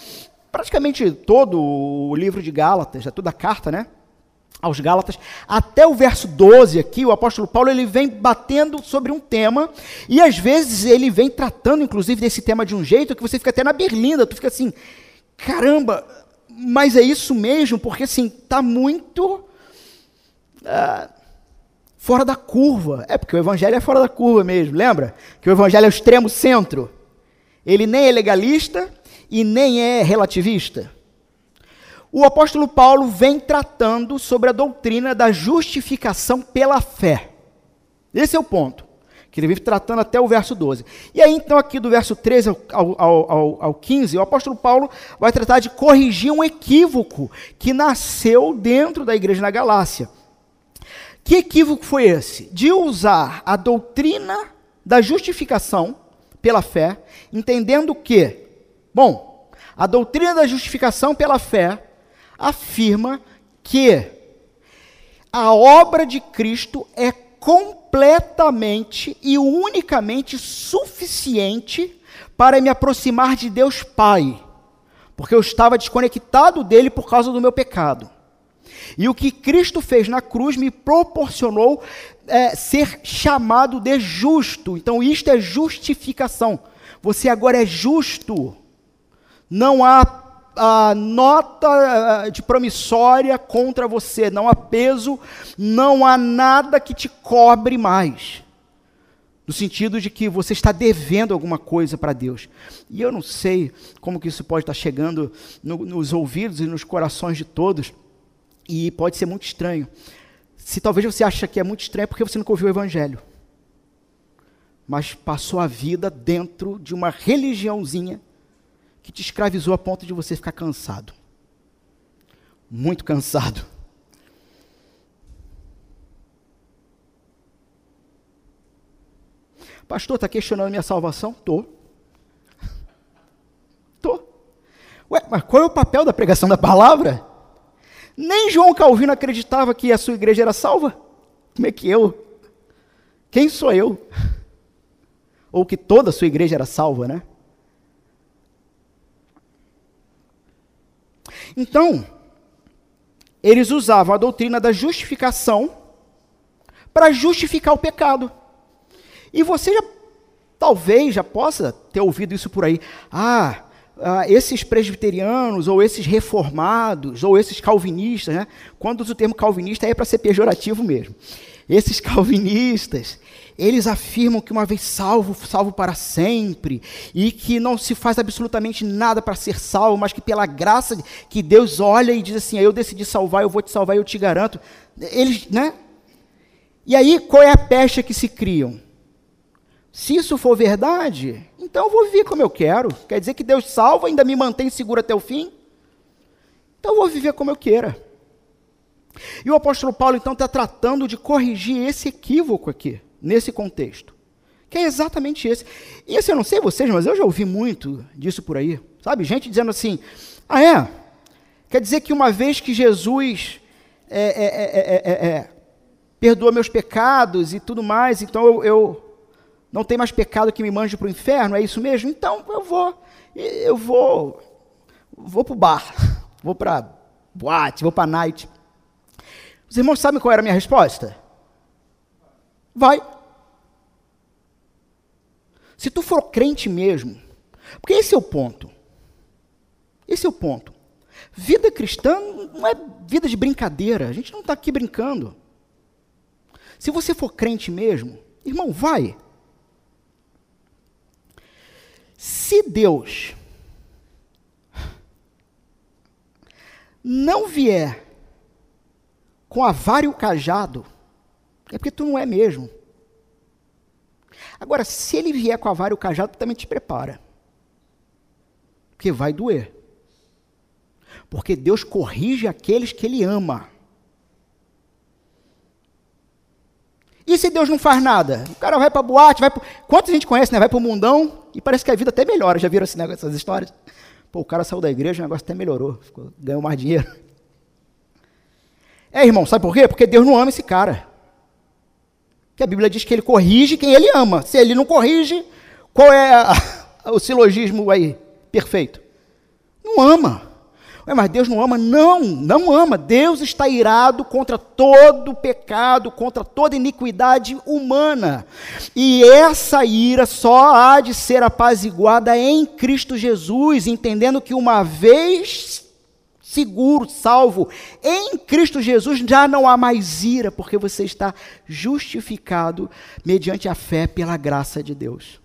praticamente todo o livro de Gálatas, toda a carta, né? Aos Gálatas, até o verso 12 aqui, o apóstolo Paulo ele vem batendo sobre um tema, e às vezes ele vem tratando, inclusive, desse tema de um jeito que você fica até na berlinda, tu fica assim, caramba, mas é isso mesmo, porque assim, está muito uh, fora da curva. É porque o evangelho é fora da curva mesmo, lembra? Que o evangelho é o extremo centro. Ele nem é legalista e nem é relativista o apóstolo Paulo vem tratando sobre a doutrina da justificação pela fé. Esse é o ponto, que ele vive tratando até o verso 12. E aí, então, aqui do verso 13 ao, ao, ao, ao 15, o apóstolo Paulo vai tratar de corrigir um equívoco que nasceu dentro da igreja na Galácia. Que equívoco foi esse? De usar a doutrina da justificação pela fé, entendendo que, bom, a doutrina da justificação pela fé afirma que a obra de Cristo é completamente e unicamente suficiente para me aproximar de Deus Pai, porque eu estava desconectado dele por causa do meu pecado. E o que Cristo fez na cruz me proporcionou é, ser chamado de justo. Então, isto é justificação. Você agora é justo. Não há a nota de promissória contra você, não há peso, não há nada que te cobre mais. No sentido de que você está devendo alguma coisa para Deus. E eu não sei como que isso pode estar chegando no, nos ouvidos e nos corações de todos, e pode ser muito estranho. Se talvez você ache que é muito estranho, é porque você nunca ouviu o Evangelho. Mas passou a vida dentro de uma religiãozinha que te escravizou a ponto de você ficar cansado. Muito cansado. Pastor, está questionando minha salvação? Tô. Tô. Ué, mas qual é o papel da pregação da palavra? Nem João Calvino acreditava que a sua igreja era salva. Como é que eu? Quem sou eu? Ou que toda a sua igreja era salva, né? Então, eles usavam a doutrina da justificação para justificar o pecado. E você já, talvez já possa ter ouvido isso por aí. Ah, ah, esses presbiterianos, ou esses reformados, ou esses calvinistas, né? quando usa o termo calvinista é para ser pejorativo mesmo. Esses calvinistas, eles afirmam que uma vez salvo, salvo para sempre, e que não se faz absolutamente nada para ser salvo, mas que pela graça que Deus olha e diz assim: eu decidi salvar, eu vou te salvar, eu te garanto. Eles, né? E aí, qual é a pecha que se criam? Se isso for verdade, então eu vou viver como eu quero. Quer dizer que Deus salva, ainda me mantém seguro até o fim? Então eu vou viver como eu queira. E o apóstolo Paulo, então, está tratando de corrigir esse equívoco aqui nesse contexto. Que é exatamente esse. E esse eu não sei vocês, mas eu já ouvi muito disso por aí. Sabe? Gente dizendo assim: ah, é? Quer dizer que uma vez que Jesus é, é, é, perdoa meus pecados e tudo mais, então eu, eu não tenho mais pecado que me mande para o inferno, é isso mesmo? Então eu vou, eu vou, vou para o bar, vou para boate, vou para night. Os irmãos sabem qual era a minha resposta? Vai. Se tu for crente mesmo, porque esse é o ponto. Esse é o ponto. Vida cristã não é vida de brincadeira. A gente não está aqui brincando. Se você for crente mesmo, irmão, vai. Se Deus não vier com a vara e cajado, é porque tu não é mesmo. Agora, se ele vier com a vara e o cajado, também te prepara. Porque vai doer. Porque Deus corrige aqueles que ele ama. E se Deus não faz nada? O cara vai para boate, vai pro... Quantos a gente conhece, né? Vai para o mundão e parece que a vida até melhora. Já viram esse essas histórias? Pô, o cara saiu da igreja, o negócio até melhorou. Ficou, ganhou mais dinheiro. É, irmão, sabe por quê? Porque Deus não ama esse cara. Que a Bíblia diz que ele corrige quem ele ama. Se ele não corrige, qual é a, o silogismo aí perfeito? Não ama. Ué, mas Deus não ama? Não, não ama. Deus está irado contra todo pecado, contra toda iniquidade humana. E essa ira só há de ser apaziguada em Cristo Jesus, entendendo que uma vez seguro, salvo em Cristo Jesus, já não há mais ira, porque você está justificado mediante a fé pela graça de Deus.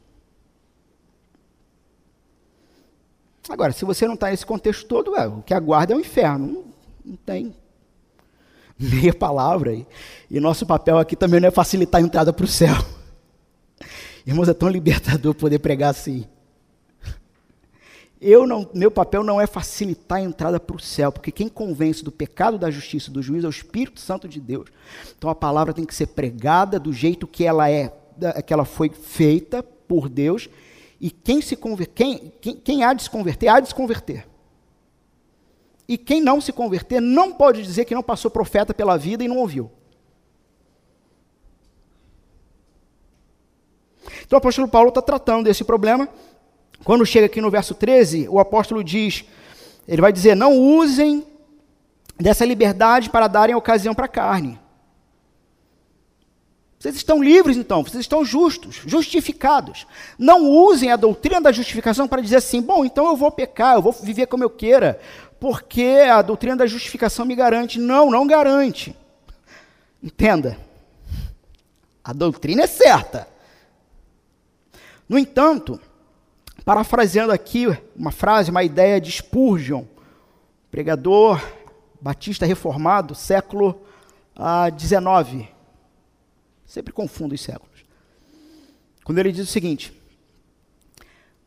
Agora, se você não está nesse contexto todo, é, o que aguarda é o inferno. Não, não tem meia palavra. E, e nosso papel aqui também não é facilitar a entrada para o céu. Irmãos, é tão libertador poder pregar assim. Eu não, meu papel não é facilitar a entrada para o céu, porque quem convence do pecado, da justiça, do juízo é o Espírito Santo de Deus. Então a palavra tem que ser pregada do jeito que ela é, que ela foi feita por Deus e quem se quem, quem, quem há de se converter, há de se converter. E quem não se converter não pode dizer que não passou profeta pela vida e não ouviu. Então o apóstolo Paulo está tratando desse problema. Quando chega aqui no verso 13, o apóstolo diz, ele vai dizer, não usem dessa liberdade para darem ocasião para a carne. Vocês estão livres, então, vocês estão justos, justificados. Não usem a doutrina da justificação para dizer assim: bom, então eu vou pecar, eu vou viver como eu queira, porque a doutrina da justificação me garante. Não, não garante. Entenda. A doutrina é certa. No entanto, parafraseando aqui uma frase, uma ideia de Spurgeon, pregador batista reformado, século XIX. Ah, Sempre confundo os séculos. Quando ele diz o seguinte: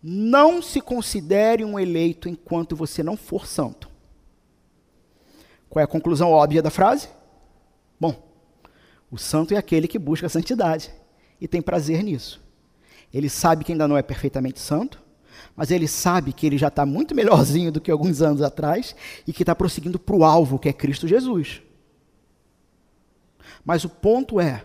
Não se considere um eleito enquanto você não for santo. Qual é a conclusão óbvia da frase? Bom, o santo é aquele que busca a santidade e tem prazer nisso. Ele sabe que ainda não é perfeitamente santo, mas ele sabe que ele já está muito melhorzinho do que alguns anos atrás e que está prosseguindo para o alvo, que é Cristo Jesus. Mas o ponto é: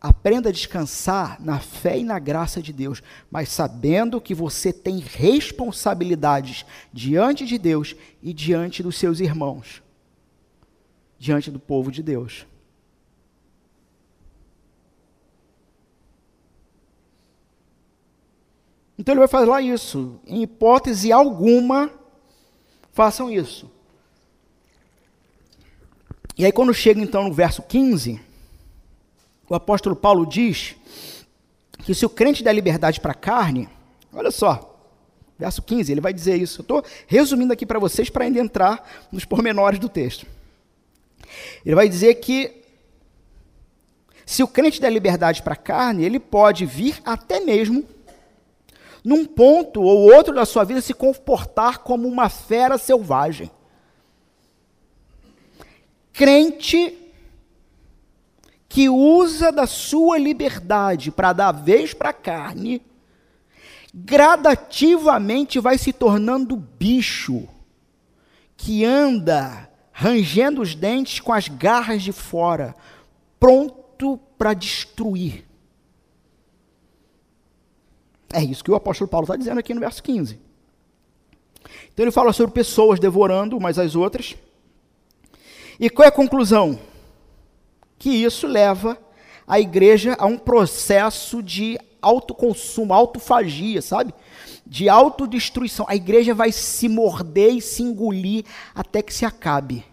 aprenda a descansar na fé e na graça de Deus, mas sabendo que você tem responsabilidades diante de Deus e diante dos seus irmãos, diante do povo de Deus. Então ele vai falar isso. Em hipótese alguma, façam isso. E aí, quando chega então no verso 15, o apóstolo Paulo diz que se o crente der liberdade para a carne, olha só, verso 15, ele vai dizer isso. Eu estou resumindo aqui para vocês para ainda entrar nos pormenores do texto. Ele vai dizer que se o crente der liberdade para a carne, ele pode vir até mesmo num ponto ou outro da sua vida se comportar como uma fera selvagem. Crente que usa da sua liberdade para dar vez para a carne, gradativamente vai se tornando bicho que anda rangendo os dentes com as garras de fora, pronto para destruir. É isso que o apóstolo Paulo está dizendo aqui no verso 15. Então ele fala sobre pessoas devorando umas às outras. E qual é a conclusão? que isso leva a igreja a um processo de autoconsumo, autofagia, sabe? De autodestruição. A igreja vai se morder e se engolir até que se acabe.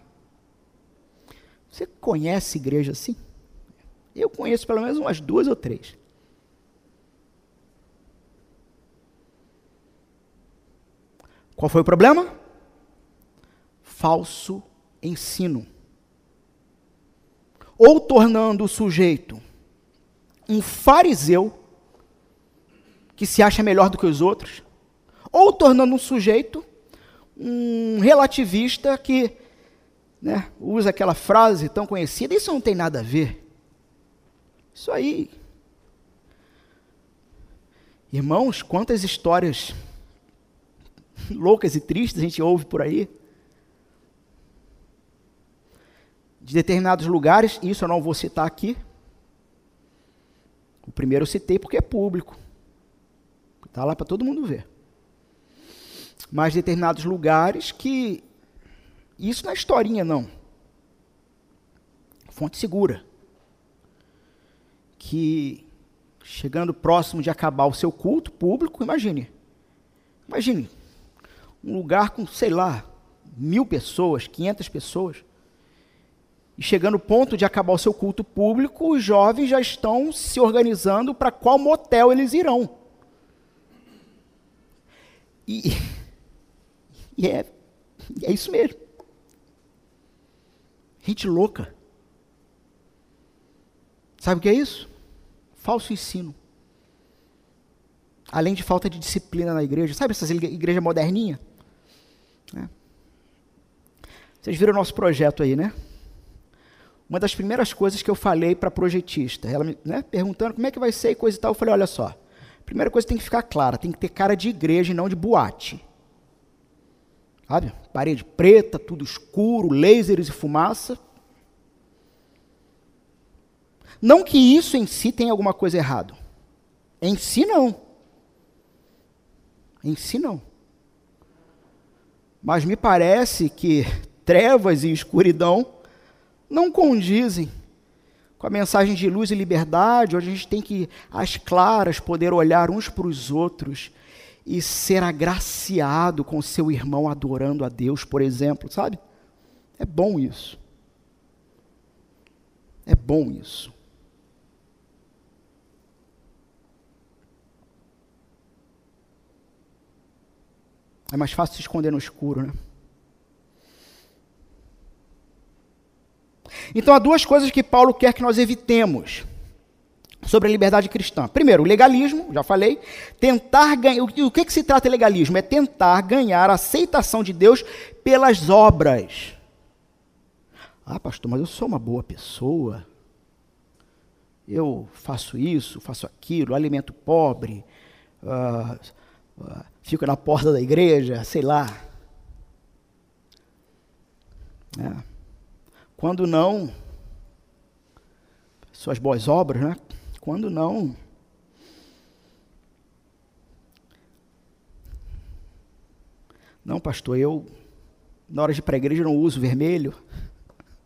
Você conhece igreja assim? Eu conheço pelo menos umas duas ou três. Qual foi o problema? Falso ensino ou tornando o sujeito um fariseu, que se acha melhor do que os outros, ou tornando um sujeito um relativista que né, usa aquela frase tão conhecida, isso não tem nada a ver. Isso aí. Irmãos, quantas histórias loucas e tristes a gente ouve por aí. de determinados lugares, isso eu não vou citar aqui. O primeiro eu citei porque é público. Está lá para todo mundo ver. mas determinados lugares que. Isso não é historinha, não. Fonte segura. Que chegando próximo de acabar o seu culto público, imagine. Imagine. Um lugar com, sei lá, mil pessoas, quinhentas pessoas. E chegando ao ponto de acabar o seu culto público, os jovens já estão se organizando para qual motel eles irão. E, e é, é isso mesmo. Gente louca. Sabe o que é isso? Falso ensino. Além de falta de disciplina na igreja. Sabe essas igrejas moderninhas? É. Vocês viram o nosso projeto aí, né? Uma das primeiras coisas que eu falei para a projetista, ela me né, perguntando como é que vai ser e coisa e tal, eu falei, olha só, primeira coisa tem que ficar clara, tem que ter cara de igreja e não de boate. Sabe? Parede preta, tudo escuro, lasers e fumaça. Não que isso em si tenha alguma coisa errado. Em si não. Em si não. Mas me parece que trevas e escuridão não condizem com a mensagem de luz e liberdade, onde a gente tem que, às claras, poder olhar uns para os outros e ser agraciado com seu irmão adorando a Deus, por exemplo, sabe? É bom isso. É bom isso. É mais fácil se esconder no escuro, né? Então há duas coisas que Paulo quer que nós evitemos sobre a liberdade cristã. Primeiro, o legalismo, já falei. Tentar ganhar. O que, que se trata de legalismo? É tentar ganhar a aceitação de Deus pelas obras. Ah, pastor, mas eu sou uma boa pessoa. Eu faço isso, faço aquilo, alimento pobre, uh, uh, fico na porta da igreja, sei lá. É. Quando não, suas boas obras, né? Quando não, não, pastor, eu na hora de ir para a igreja não uso vermelho.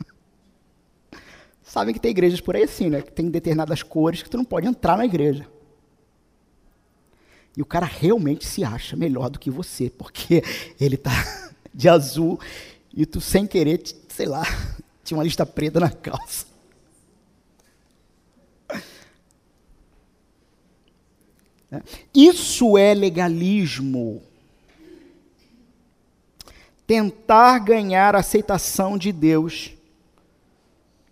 Sabem que tem igrejas por aí assim, né? Que tem determinadas cores que tu não pode entrar na igreja. E o cara realmente se acha melhor do que você, porque ele tá de azul e tu sem querer, sei lá, tinha uma lista preta na calça. É. Isso é legalismo. Tentar ganhar a aceitação de Deus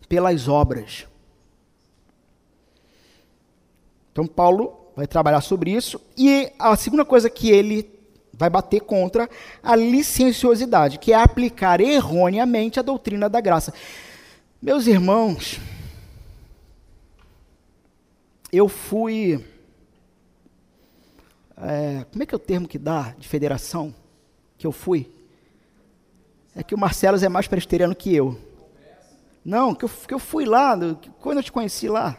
pelas obras. Então, Paulo vai trabalhar sobre isso. E a segunda coisa que ele vai bater contra a licenciosidade, que é aplicar erroneamente a doutrina da graça. Meus irmãos, eu fui. É, como é que é o termo que dá de federação? Que eu fui? É que o Marcelo é mais presbiteriano que eu. Não, que eu, que eu fui lá, quando eu te conheci lá.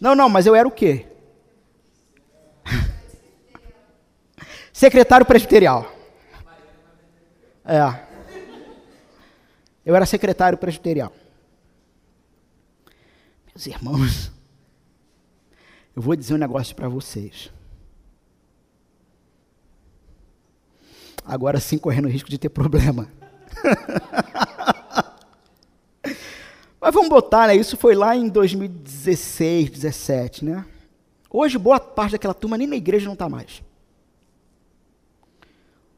Não, não, mas eu era o quê? secretário presbiterial. É. Eu era secretário presbiterial. Meus irmãos, eu vou dizer um negócio para vocês. Agora sim correndo o risco de ter problema. Mas vamos botar, né? Isso foi lá em 2016, 17, né? Hoje, boa parte daquela turma nem na igreja não está mais.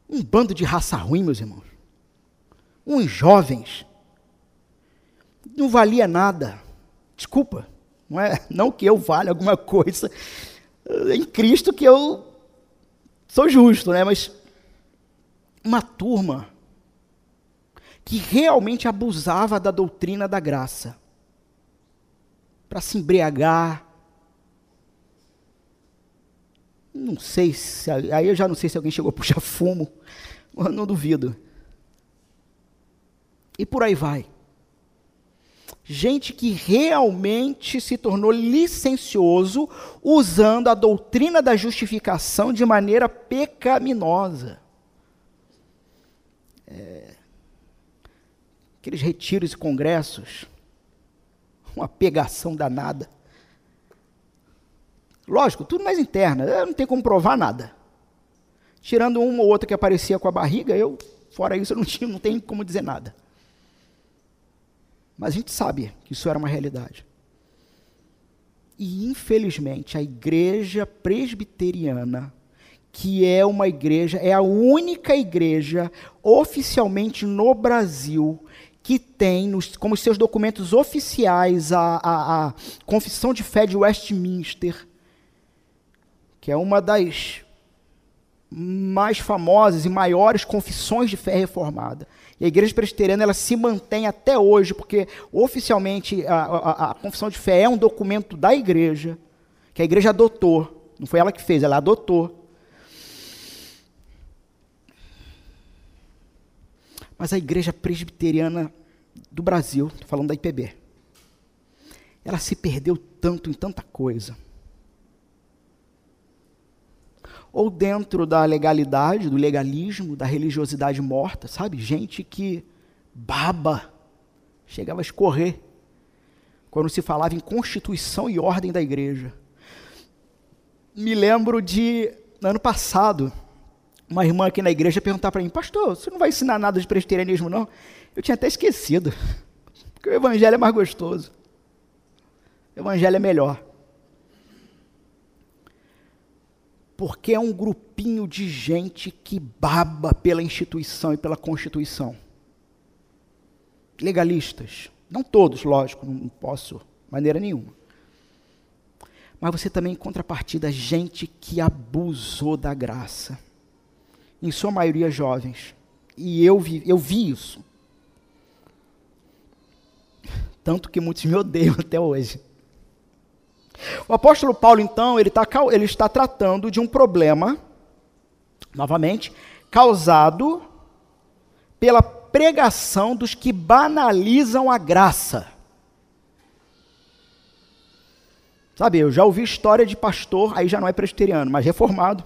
Um bando de raça ruim, meus irmãos. Uns jovens. Não valia nada. Desculpa. Não, é, não que eu valha alguma coisa. Em Cristo que eu sou justo, né? Mas uma turma que realmente abusava da doutrina da graça para se embriagar. Não sei se. Aí eu já não sei se alguém chegou a puxar fumo, mas não duvido. E por aí vai. Gente que realmente se tornou licencioso usando a doutrina da justificação de maneira pecaminosa. É, aqueles retiros e congressos, uma pegação danada. Lógico, tudo mais interna, eu não tenho como provar nada. Tirando uma ou outra que aparecia com a barriga, eu, fora isso, eu não, não tenho como dizer nada. Mas a gente sabe que isso era uma realidade. E, infelizmente, a igreja presbiteriana, que é uma igreja, é a única igreja oficialmente no Brasil que tem nos, como seus documentos oficiais a, a, a Confissão de Fé de Westminster, que é uma das mais famosas e maiores confissões de fé reformada. E a igreja presbiteriana ela se mantém até hoje, porque oficialmente a, a, a, confissão de fé é um documento da igreja, que a igreja adotou. Não foi ela que fez, ela adotou. Mas a igreja presbiteriana do Brasil, estou falando da IPB, ela se perdeu tanto em tanta coisa ou dentro da legalidade, do legalismo, da religiosidade morta, sabe? Gente que baba, chegava a escorrer quando se falava em constituição e ordem da igreja. Me lembro de, no ano passado, uma irmã aqui na igreja perguntar para mim, pastor, você não vai ensinar nada de presbiterianismo, não? Eu tinha até esquecido, porque o evangelho é mais gostoso. O evangelho é melhor. porque é um grupinho de gente que baba pela instituição e pela Constituição. Legalistas. Não todos, lógico, não posso, maneira nenhuma. Mas você também, em contrapartida, gente que abusou da graça. Em sua maioria, jovens. E eu vi, eu vi isso. Tanto que muitos me odeiam até hoje. O apóstolo Paulo, então, ele, tá, ele está tratando de um problema, novamente, causado pela pregação dos que banalizam a graça. Sabe, eu já ouvi história de pastor, aí já não é presbiteriano, mas reformado.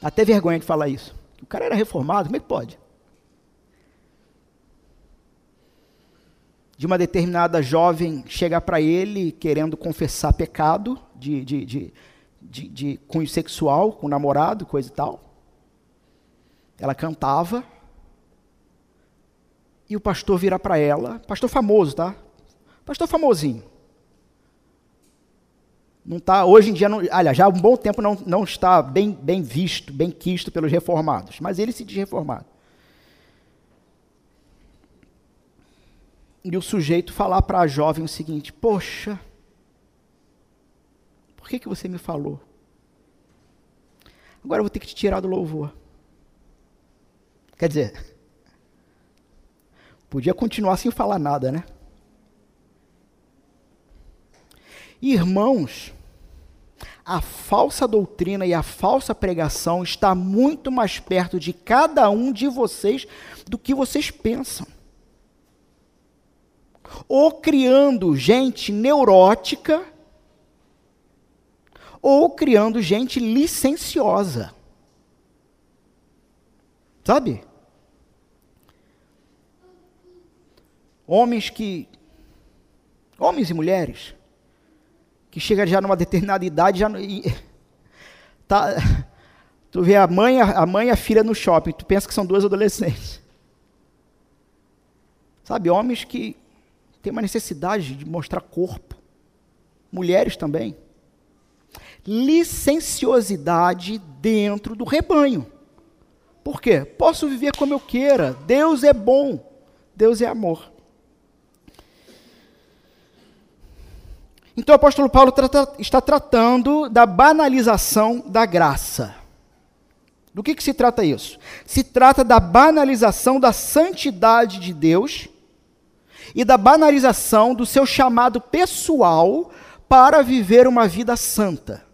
Dá até vergonha de falar isso. O cara era reformado, como é que pode? De uma determinada jovem chegar para ele querendo confessar pecado de, de, de, de, de cunho sexual com o namorado, coisa e tal. Ela cantava. E o pastor vira para ela, pastor famoso, tá? Pastor famosinho. Não tá, hoje em dia, não, aliás, já há um bom tempo não, não está bem, bem visto, bem quisto pelos reformados, mas ele se diz reformado. E o sujeito falar para a jovem o seguinte: Poxa, por que, que você me falou? Agora eu vou ter que te tirar do louvor. Quer dizer, podia continuar sem falar nada, né? Irmãos, a falsa doutrina e a falsa pregação está muito mais perto de cada um de vocês do que vocês pensam ou criando gente neurótica, ou criando gente licenciosa. Sabe? Homens que. Homens e mulheres que chegam já numa determinada idade já e, tá, tu vê a mãe, a mãe e a filha no shopping, tu pensa que são duas adolescentes. Sabe, homens que tem uma necessidade de mostrar corpo. Mulheres também. Licenciosidade dentro do rebanho. Por quê? Posso viver como eu queira. Deus é bom. Deus é amor. Então o apóstolo Paulo trata, está tratando da banalização da graça. Do que, que se trata isso? Se trata da banalização da santidade de Deus e da banalização do seu chamado pessoal para viver uma vida santa.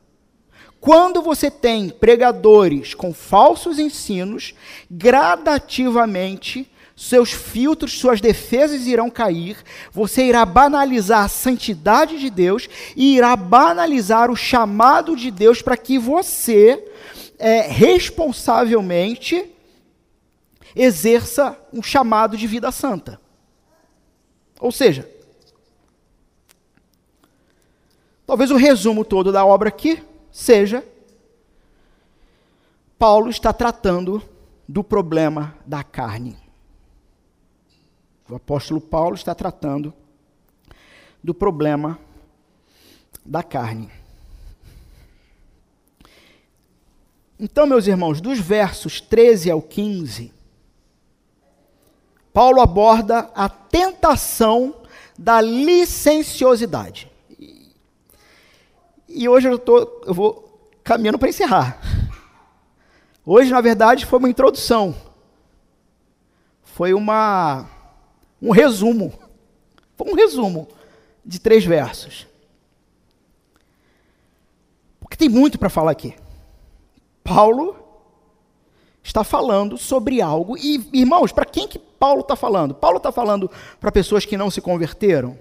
Quando você tem pregadores com falsos ensinos, gradativamente seus filtros, suas defesas irão cair, você irá banalizar a santidade de Deus e irá banalizar o chamado de Deus para que você é, responsavelmente exerça um chamado de vida santa. Ou seja, talvez o resumo todo da obra aqui seja: Paulo está tratando do problema da carne. O apóstolo Paulo está tratando do problema da carne. Então, meus irmãos, dos versos 13 ao 15, Paulo aborda a tentação da licenciosidade. E hoje eu, tô, eu vou caminhando para encerrar. Hoje, na verdade, foi uma introdução. Foi uma um resumo. Foi um resumo de três versos. Porque tem muito para falar aqui. Paulo está falando sobre algo. E, irmãos, para quem que Paulo está falando? Paulo está falando para pessoas que não se converteram?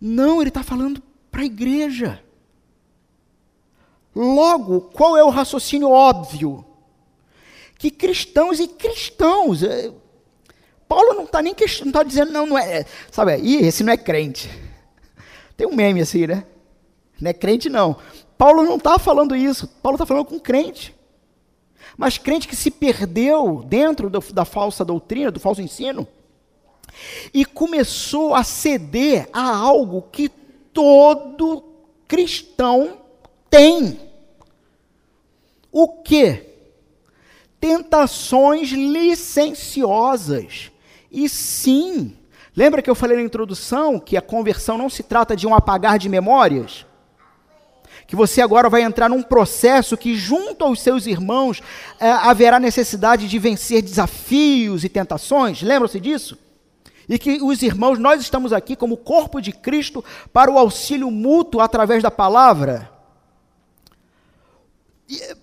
Não, ele está falando para a igreja. Logo, qual é o raciocínio óbvio? Que cristãos e cristãos, eh, Paulo não está nem não está dizendo, não, não é. Sabe, ih, esse não é crente. Tem um meme assim, né? Não é crente, não. Paulo não está falando isso. Paulo está falando com crente. Mas crente que se perdeu dentro do, da falsa doutrina, do falso ensino, e começou a ceder a algo que todo cristão tem. O que? Tentações licenciosas e sim, lembra que eu falei na introdução que a conversão não se trata de um apagar de memórias? Que você agora vai entrar num processo que, junto aos seus irmãos, é, haverá necessidade de vencer desafios e tentações. Lembram-se disso? E que os irmãos, nós estamos aqui como corpo de Cristo para o auxílio mútuo através da palavra. E,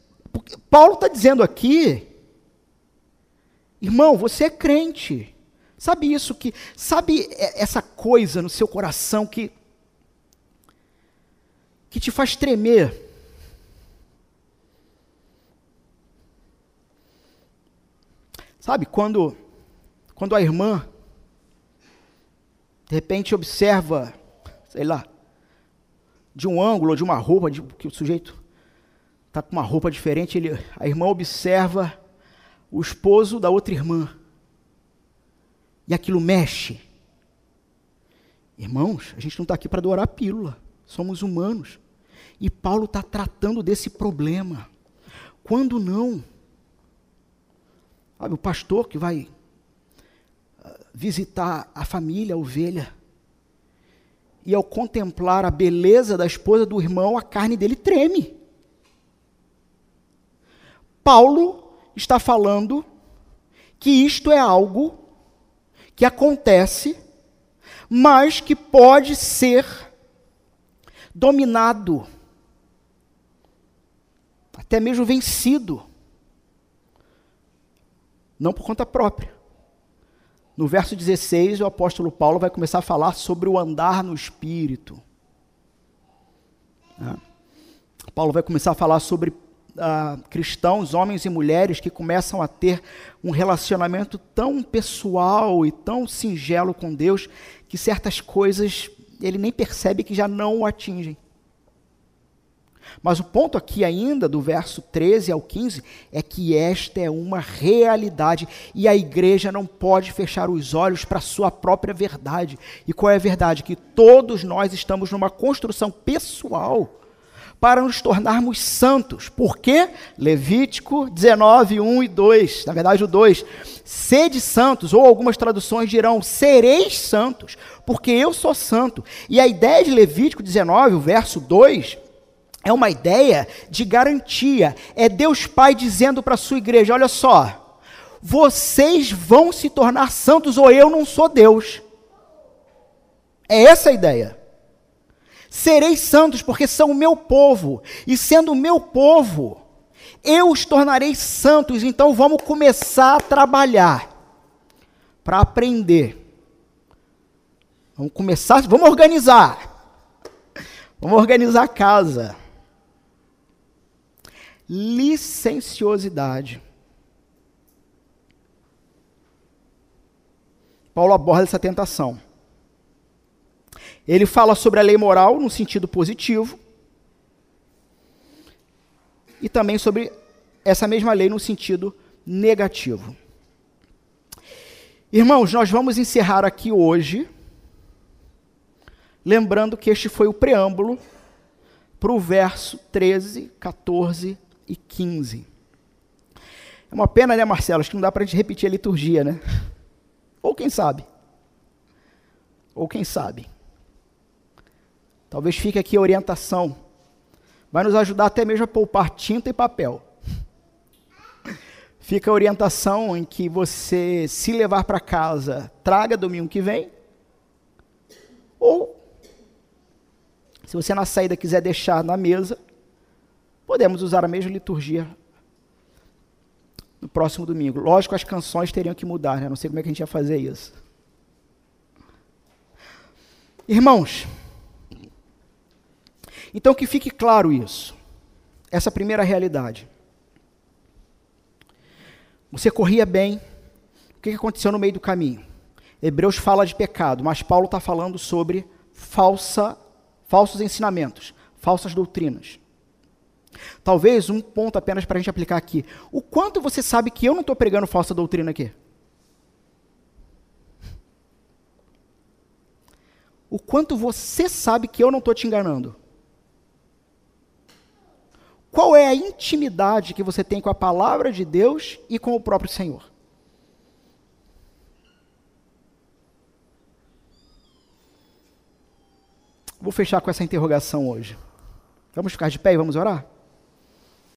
Paulo está dizendo aqui, irmão, você é crente. Sabe isso que, sabe essa coisa no seu coração que que te faz tremer? Sabe quando quando a irmã de repente observa, sei lá, de um ângulo, de uma roupa, de, que o sujeito está com uma roupa diferente, ele, a irmã observa o esposo da outra irmã e aquilo mexe. Irmãos, a gente não está aqui para adorar pílula, somos humanos. E Paulo está tratando desse problema. Quando não? Sabe, o pastor que vai ah, visitar a família, a ovelha, e ao contemplar a beleza da esposa do irmão, a carne dele treme. Paulo está falando que isto é algo que acontece, mas que pode ser dominado, até mesmo vencido, não por conta própria. No verso 16, o apóstolo Paulo vai começar a falar sobre o andar no espírito. Paulo vai começar a falar sobre uh, cristãos, homens e mulheres, que começam a ter um relacionamento tão pessoal e tão singelo com Deus que certas coisas ele nem percebe que já não o atingem. Mas o ponto aqui ainda, do verso 13 ao 15, é que esta é uma realidade e a igreja não pode fechar os olhos para a sua própria verdade. E qual é a verdade? Que todos nós estamos numa construção pessoal para nos tornarmos santos. Por quê? Levítico 19, 1 e 2. Na verdade, o 2. Sede santos, ou algumas traduções dirão, sereis santos, porque eu sou santo. E a ideia de Levítico 19, o verso 2, é uma ideia de garantia. É Deus Pai dizendo para a sua igreja: olha só, vocês vão se tornar santos, ou eu não sou Deus. É essa a ideia. Sereis santos, porque são o meu povo, e sendo o meu povo, eu os tornarei santos. Então vamos começar a trabalhar para aprender. Vamos começar, vamos organizar. Vamos organizar a casa. Licenciosidade. Paulo aborda essa tentação. Ele fala sobre a lei moral no sentido positivo e também sobre essa mesma lei no sentido negativo. Irmãos, nós vamos encerrar aqui hoje, lembrando que este foi o preâmbulo para o verso 13, 14 e 15. É uma pena, né, Marcelo? Acho que não dá para a gente repetir a liturgia, né? Ou quem sabe? Ou quem sabe? Talvez fique aqui a orientação. Vai nos ajudar até mesmo a poupar tinta e papel. Fica a orientação em que você, se levar para casa, traga domingo que vem. Ou, se você na saída quiser deixar na mesa, podemos usar a mesma liturgia no próximo domingo. Lógico, as canções teriam que mudar, né? Não sei como é que a gente ia fazer isso. Irmãos, então que fique claro isso. Essa primeira realidade. Você corria bem. O que aconteceu no meio do caminho? Hebreus fala de pecado, mas Paulo está falando sobre falsa, falsos ensinamentos, falsas doutrinas. Talvez um ponto apenas para a gente aplicar aqui. O quanto você sabe que eu não estou pregando falsa doutrina aqui? O quanto você sabe que eu não estou te enganando? Qual é a intimidade que você tem com a palavra de Deus e com o próprio Senhor? Vou fechar com essa interrogação hoje. Vamos ficar de pé e vamos orar?